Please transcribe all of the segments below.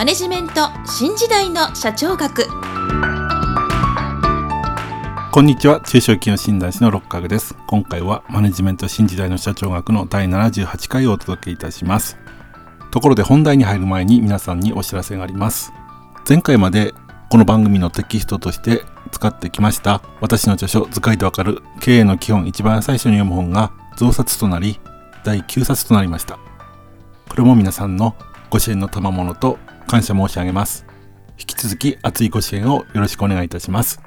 マネジメント新時代の社長学。こんにちは。中小企業診断士の六角です。今回はマネジメント新時代の社長学の第78回をお届けいたします。ところで本題に入る前に皆さんにお知らせがあります。前回までこの番組のテキストとして使ってきました私の著書図解でわかる経営の基本一番最初に読む本が増刷となり第9冊となりました。これも皆さんのご支援の賜物と感謝申し上げます。引き続き熱いご支援をよろしくお願いいたします。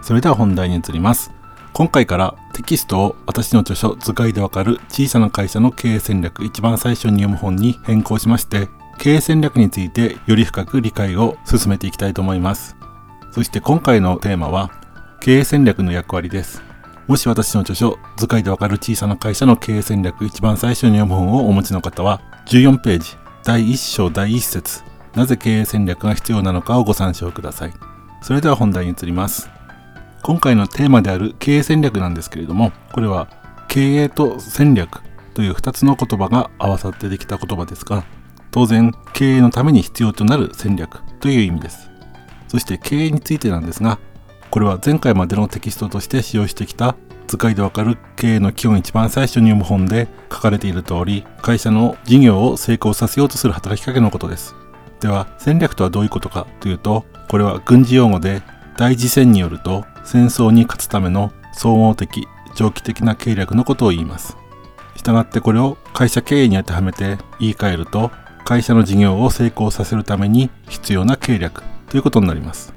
それでは本題に移ります。今回からテキストを私の著書図解でわかる小さな会社の経営戦略一番最初に読む本に変更しまして経営戦略についてより深く理解を進めていきたいと思います。そして今回のテーマは経営戦略の役割です。もし私の著書図解でわかる小さな会社の経営戦略一番最初に読む本をお持ちの方は14ページ第1章第1節なぜ経営戦略が必要なのかをご参照ください。それでは本題に移ります。今回のテーマである経営戦略なんですけれども、これは経営と戦略という2つの言葉が合わさってできた言葉ですが、当然経営のために必要となる戦略という意味です。そして経営についてなんですが、これは前回までのテキストとして使用してきた図解でわかる経営の基本一番最初に読む本で書かれている通り、会社の事業を成功させようとする働きかけのことです。では戦略とはどういうことかというとこれは軍事用語で大事戦によると戦争に勝つための総合的長期的な計略のことを言います。したがってこれを会社経営に当てはめて言い換えると会社の事業を成功させるために必要な計略ということになります。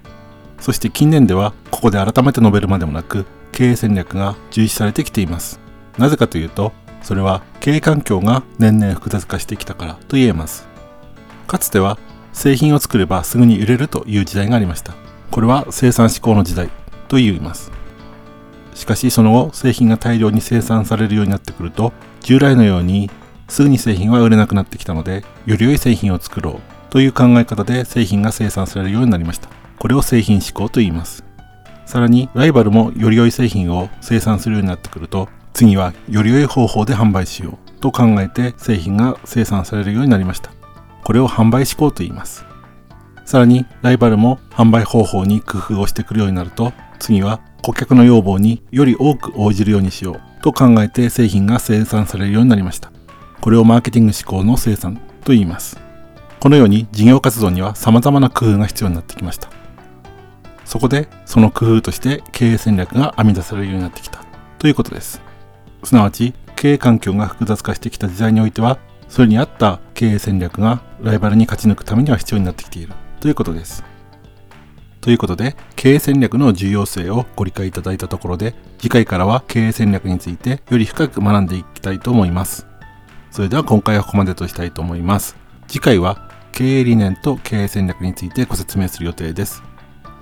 そして近年ではここで改めて述べるまでもなく経営戦略が重視されてきています。なぜかというとそれは経営環境が年々複雑化してきたからと言えます。かつては製品を作ればすぐに売れるという時代がありました。これは生産志向の時代と言います。しかしその後製品が大量に生産されるようになってくると従来のようにすぐに製品は売れなくなってきたのでより良い製品を作ろうという考え方で製品が生産されるようになりました。これを製品志向と言います。さらにライバルもより良い製品を生産するようになってくると次はより良い方法で販売しようと考えて製品が生産されるようになりました。これを販売志向と言います。さらにライバルも販売方法に工夫をしてくるようになると次は顧客の要望により多く応じるようにしようと考えて製品が生産されるようになりました。これをマーケティング志向の生産と言います。このように事業活動には様々な工夫が必要になってきました。そこでその工夫として経営戦略が編み出されるようになってきたということです。すなわち経営環境が複雑化してきた時代においてはそれに合った経営戦略がライバルに勝ち抜くためには必要になってきているということです。ということで、経営戦略の重要性をご理解いただいたところで、次回からは経営戦略についてより深く学んでいきたいと思います。それでは今回はここまでとしたいと思います。次回は経営理念と経営戦略についてご説明する予定です。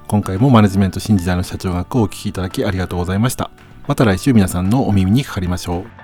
今回もマネジメント新時代の社長学をお聴きいただきありがとうございました。また来週皆さんのお耳にかかりましょう。